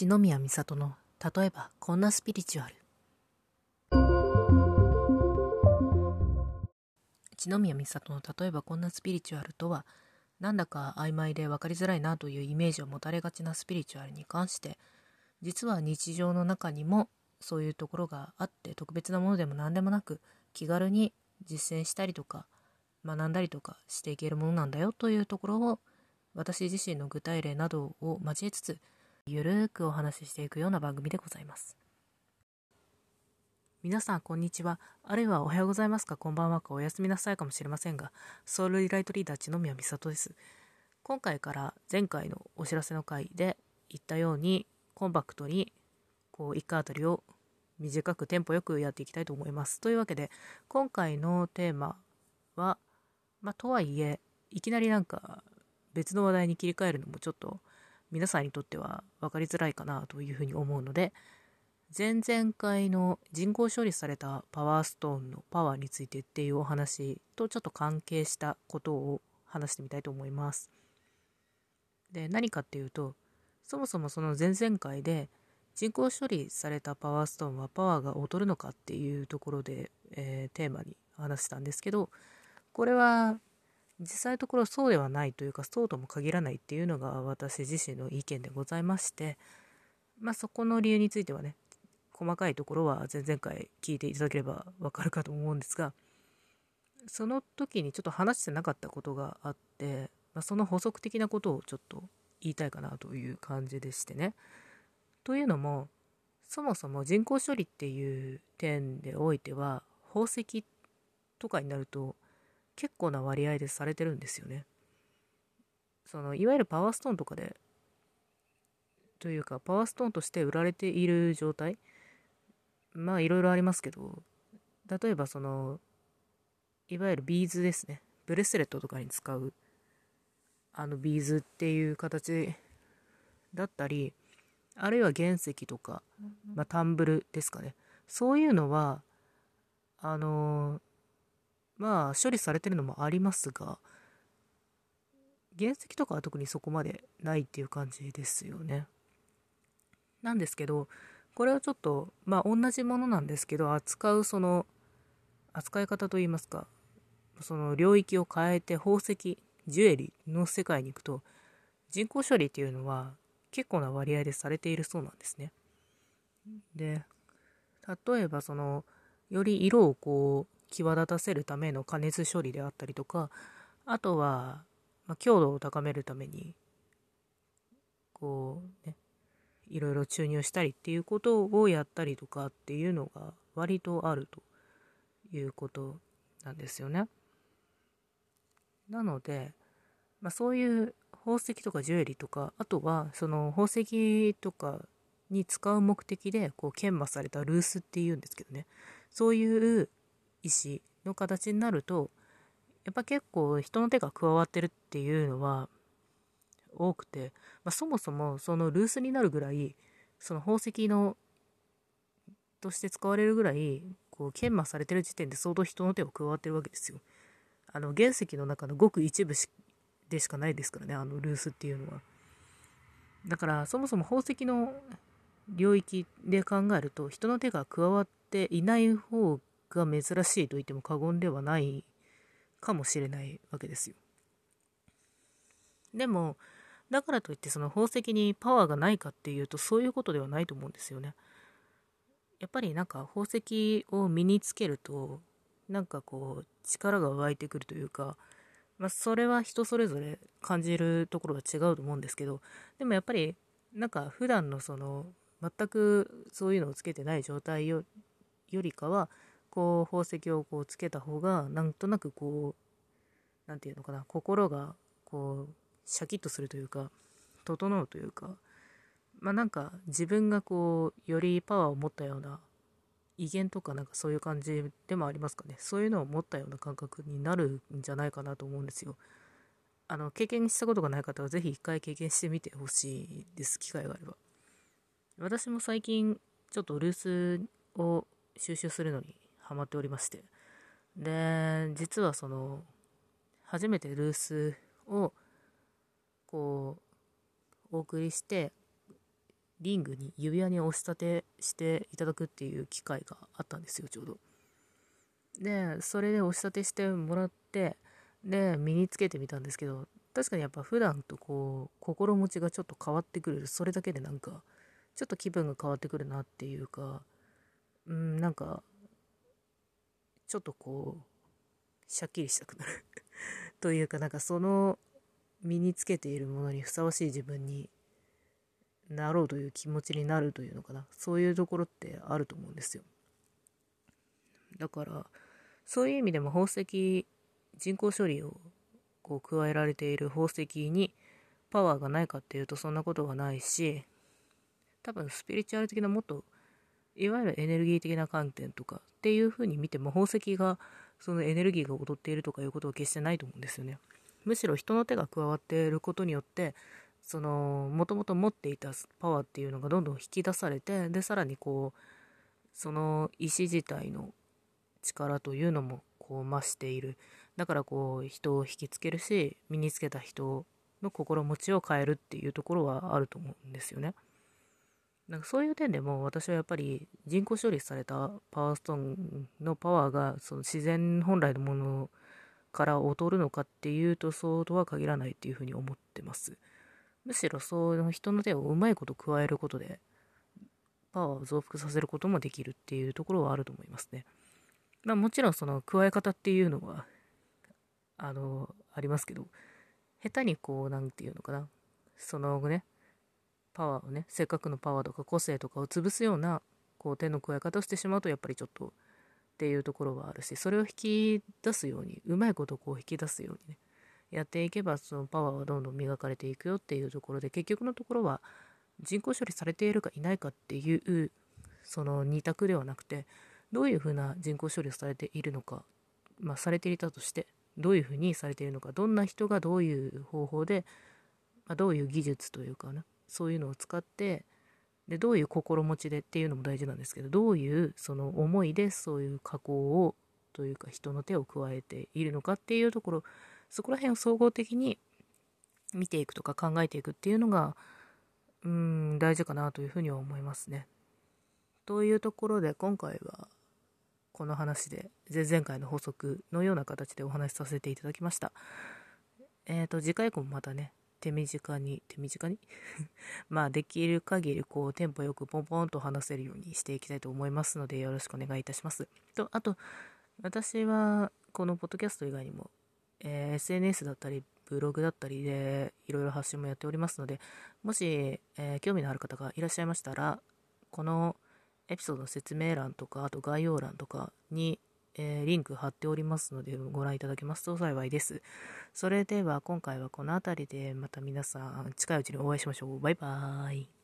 一宮美里の例えばこんなスピリチュアル。一宮美里の例えばこんなスピリチュアルとはなんだか曖昧で分かりづらいなというイメージを持たれがちなスピリチュアルに関して実は日常の中にもそういうところがあって特別なものでも何でもなく気軽に実践したりとか学んだりとかしていけるものなんだよというところを私自身の具体例などを交えつつゆるーくお話ししていくような番組でございます。皆さんこんにちは。あるいはおはようございますか？こんばんはか？おやすみなさいかもしれませんがソウルリライトリーダー千宮美里です。今回から前回のお知らせの回で言ったようにコンパクトにこう1回あたりを短くテンポよくやっていきたいと思います。というわけで今回のテーマはまあとはいえいきなりなんか別の話題に切り替えるのもちょっと皆さんにとっては分かりづらいかなというふうに思うので前々回の人工処理されたパワーストーンのパワーについてっていうお話とちょっと関係したことを話してみたいと思います。で何かっていうとそもそもその前々回で人工処理されたパワーストーンはパワーが劣るのかっていうところで、えー、テーマに話したんですけどこれは実際のところそうではないというかそうとも限らないっていうのが私自身の意見でございましてまあそこの理由についてはね細かいところは前々回聞いていただければわかるかと思うんですがその時にちょっと話してなかったことがあって、まあ、その補足的なことをちょっと言いたいかなという感じでしてね。というのもそもそも人工処理っていう点でおいては宝石とかになると結構な割合でされてるんですよね。そのいわゆるパワーストーンとかでというかパワーストーンとして売られている状態まあいろいろありますけど、例えばその、いわゆるビーズですね。ブレスレットとかに使う、あのビーズっていう形だったり、あるいは原石とか、まあ、タンブルですかね。そういうのは、あのまあ処理されてるのもありますが、原石とかは特にそこまでないっていう感じですよね。なんですけど、これはちょっとまあ同じものなんですけど扱うその扱い方といいますかその領域を変えて宝石ジュエリーの世界に行くと人工処理っていうのは結構な割合でされているそうなんですね。で例えばそのより色をこう際立たせるための加熱処理であったりとかあとは、まあ、強度を高めるためにこうねいろいろ注入したりっていうことをやったりとかっていうのが割とあるということなんですよね。なので、まあ、そういう宝石とかジュエリーとかあとはその宝石とかに使う目的でこう研磨されたルースっていうんですけどねそういう石の形になるとやっぱ結構人の手が加わってるっていうのは多くて、まあ、そもそもそのルースになるぐらいその宝石のとして使われるぐらいこう研磨されてる時点で相当人の手が加わってるわけですよ。あの原石の中のごく一部でしかないですからねあのルースっていうのは。だからそもそも宝石の領域で考えると人の手が加わっていない方が珍しいと言っても過言ではないかもしれないわけですよ。でもだからといってその宝石にパワーがないかっていうとそういうことではないと思うんですよね。やっぱりなんか宝石を身につけるとなんかこう力が湧いてくるというか、まあ、それは人それぞれ感じるところが違うと思うんですけどでもやっぱりなんか普段のその全くそういうのをつけてない状態よりかはこう宝石をこうつけた方がなんとなくこう何て言うのかな心がこうシャキッとするというか整うというかまあなんか自分がこうよりパワーを持ったような威厳とかなんかそういう感じでもありますかね。そういうのを持ったような感覚になるんじゃないかなと思うんですよ。あの経験したことがない方は是非一回経験してみてほしいです機会があれば。私も最近ちょっとルースを収集するのにハマっておりましてで実はその初めてルースをこうお送りしてリングに指輪に押し立てしていただくっていう機会があったんですよ、ちょうど。で、それで押し立てしてもらって、で、身につけてみたんですけど、確かにやっぱ普段とこう、心持ちがちょっと変わってくる。それだけでなんか、ちょっと気分が変わってくるなっていうか、うん、なんか、ちょっとこう、しゃっきりしたくなる というか、なんかその身につけているものにふさわしい自分になろうという気持ちになるというのかな。そういうところってあると思うんですよ。だから、そういう意味でも宝石、人工処理をこう加えられている宝石にパワーがないかっていうとそんなことはないし、多分スピリチュアル的なもっといわゆるエネルギー的な観点とかっていう風に見ても宝石がそのエネルギーが踊っているとかいうことは決してないと思うんですよね。むしろ人の手が加わっていることによってそのもともと持っていたパワーっていうのがどんどん引き出されてでさらにこうその石自体の力というのもこう増しているだからこう人を引きつけるし身につけた人の心持ちを変えるっていうところはあると思うんですよね。なんかそういう点でも私はやっぱり人工処理されたパワーストーンのパワーがその自然本来のものから劣るのかっていうとそうとは限らないっていうふうに思ってます。むしろそういう人の手をうまいこと加えることでパワーを増幅させることもできるっていうところはあると思いますね。まあもちろんその加え方っていうのはあのありますけど下手にこう何て言うのかなそのねパワーをねせっかくのパワーとか個性とかを潰すようなこう手の加え方をしてしまうとやっぱりちょっとっていうところはあるしそれを引き出すようにうまいことをこう引き出すようにねやっていけばそのパワーはどんどん磨かれていくよっていうところで結局のところは人工処理されているかいないかっていうその2択ではなくてどういうふうな人工処理をされているのかまあされていたとしてどういうふうにされているのかどんな人がどういう方法で、まあ、どういう技術というかなそういうのを使ってでどういう心持ちでっていうのも大事なんですけどどういうその思いでそういう加工をというか人の手を加えているのかっていうところそこら辺を総合的に見ていくとか考えていくっていうのがうん大事かなというふうには思いますね。というところで今回はこの話で前々回の法則のような形でお話しさせていただきました。えっ、ー、と次回以降もまたね手短に手短に？まあできる限りこうテンポよくポンポンと話せるようにしていきたいと思いますのでよろしくお願いいたします。とあと私はこのポッドキャスト以外にも、えー、SNS だったりブログだったりでいろいろ発信もやっておりますのでもし、えー、興味のある方がいらっしゃいましたらこのエピソードの説明欄とかあと概要欄とかにえー、リンク貼っておりますのでご覧いただけますと幸いです。それでは今回はこの辺りでまた皆さん近いうちにお会いしましょう。バイバーイ。